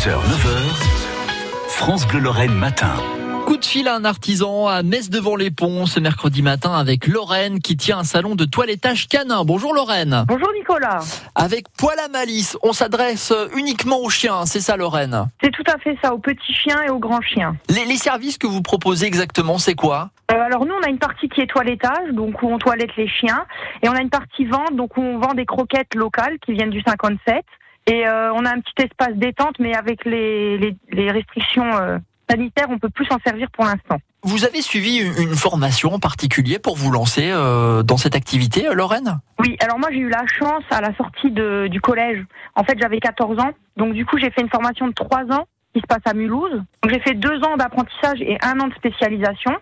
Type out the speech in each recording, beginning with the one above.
6h, 9h, France Bleu Lorraine matin. Coup de fil à un artisan à Metz devant les ponts ce mercredi matin avec Lorraine qui tient un salon de toilettage canin. Bonjour Lorraine. Bonjour Nicolas. Avec poil à malice, on s'adresse uniquement aux chiens, c'est ça Lorraine? C'est tout à fait ça, aux petits chiens et aux grands chiens. les, les services que vous proposez exactement, c'est quoi? Euh, alors nous, on a une partie qui est toilettage, donc où on toilette les chiens, et on a une partie vente, donc où on vend des croquettes locales qui viennent du 57. Et euh, on a un petit espace détente, mais avec les, les, les restrictions euh, sanitaires, on peut plus s'en servir pour l'instant. Vous avez suivi une, formation en particulier pour vous lancer euh, dans cette activité, Lorraine? Oui, alors moi j'ai eu la chance à la sortie de, du collège. En fait, j'avais 14 ans, donc du coup j'ai fait une formation de 3 ans qui se passe à Mulhouse. J'ai fait 2 ans d'apprentissage et un an de spécialisation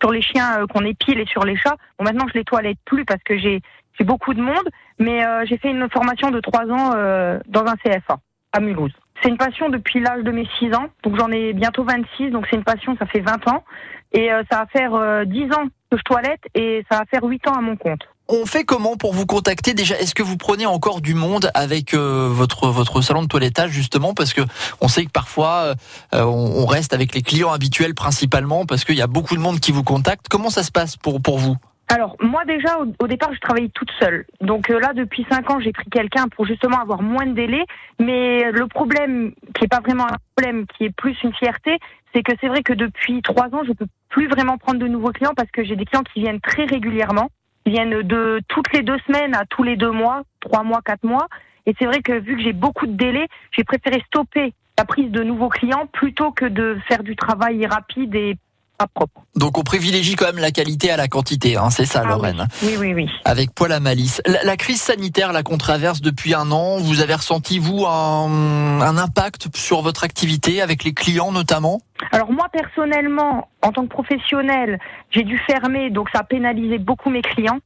sur les chiens euh, qu'on épile et sur les chats. Bon, maintenant je les toilette plus parce que j'ai beaucoup de monde, mais euh, j'ai fait une formation de 3 ans euh, dans un CFA à Mulhouse. C'est une passion depuis l'âge de mes 6 ans, donc j'en ai bientôt 26, donc c'est une passion, ça fait 20 ans. Et ça va faire euh, 10 ans que je toilette et ça va faire 8 ans à mon compte. On fait comment pour vous contacter déjà? Est-ce que vous prenez encore du monde avec euh, votre votre salon de toilettage justement? Parce que on sait que parfois euh, on, on reste avec les clients habituels principalement parce qu'il y a beaucoup de monde qui vous contacte. Comment ça se passe pour pour vous? Alors moi déjà au, départ je travaillais toute seule. Donc euh, là depuis cinq ans j'ai pris quelqu'un pour justement avoir moins de délai. Mais le problème qui est pas vraiment un problème, qui est plus une fierté, c'est que c'est vrai que depuis trois ans je peux plus vraiment prendre de nouveaux clients parce que j'ai des clients qui viennent très régulièrement, viennent de toutes les deux semaines à tous les deux mois, trois mois, quatre mois. Et c'est vrai que vu que j'ai beaucoup de délais, j'ai préféré stopper la prise de nouveaux clients plutôt que de faire du travail rapide et pas propre. Donc on privilégie quand même la qualité à la quantité, hein, c'est ça Ah Lorraine Oui, oui, oui. Avec poil à malice. La, la crise sanitaire là qu'on traverse depuis un an, vous avez ressenti vous un, un impact sur votre activité avec les clients notamment? Alors moi personnellement, en tant que professionnel, j'ai dû fermer, donc ça a pénalisé beaucoup mes clients.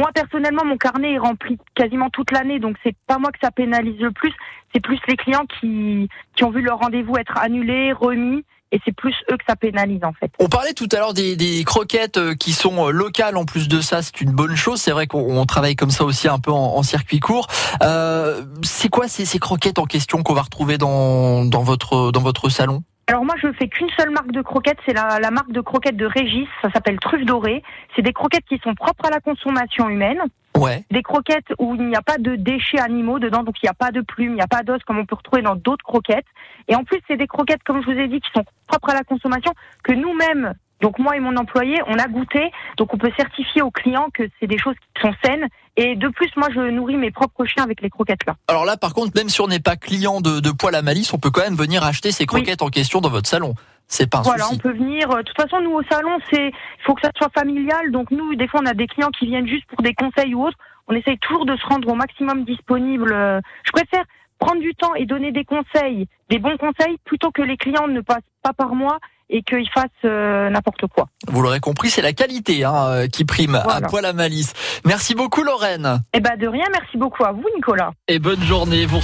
Moi personnellement, mon carnet est rempli quasiment toute l'année, donc c'est pas moi que ça pénalise le plus, c'est plus les clients qui qui ont vu leur rendez-vous être annulé, remis, et c'est plus eux que ça pénalise en fait. On parlait tout à l'heure des, des croquettes euh, qui sont euh, locales en plus de ça, c'est une bonne chose. C'est vrai qu'on on travaille comme ça aussi un peu en, en circuit court. Euh, c'est quoi ces, ces croquettes en question qu'on va retrouver dans, dans, votre, dans votre salon? Alors moi, je fais qu'une seule marque de croquettes, c'est la, la marque de croquettes de Régis, ça s'appelle Truffe Dorée. C'est des croquettes qui sont propres à la consommation humaine. Ouais. des croquettes où il n'y a pas de déchets animaux dedans, donc il n'y a pas de plumes, il n'y a pas d'os comme on peut retrouver dans d'autres croquettes. Et en plus, c'est des croquettes, comme je vous ai dit, qui sont propres à la consommation, que nous-mêmes, donc moi et mon employé, on a goûté, donc on peut certifier aux clients que c'est des choses qui sont saines. Et de plus, moi, je nourris mes propres chiens avec les croquettes là. Alors là, par contre, même si on n'est pas client de, de poil à malice, on peut quand même venir acheter ces croquettes en question dans votre salon. C'est pas un Voilà, souci. on peut venir. De toute façon, nous au salon, c'est, il faut que ça soit familial. Donc nous, des fois, on a des clients qui viennent juste pour des conseils ou autres. On essaye toujours de se rendre au maximum disponible. Euh, Je préfère prendre du temps et donner des conseils, des bons conseils, plutôt que les clients ne passent pas par moi et qu'ils fassent euh, n'importe quoi. Vous l'aurez compris, c'est la qualité hein, euh, qui prime à Voilà. poil à malice. Merci beaucoup Lorraine Eh ben de rien. Merci beaucoup à vous, Nicolas. et bonne journée. Vous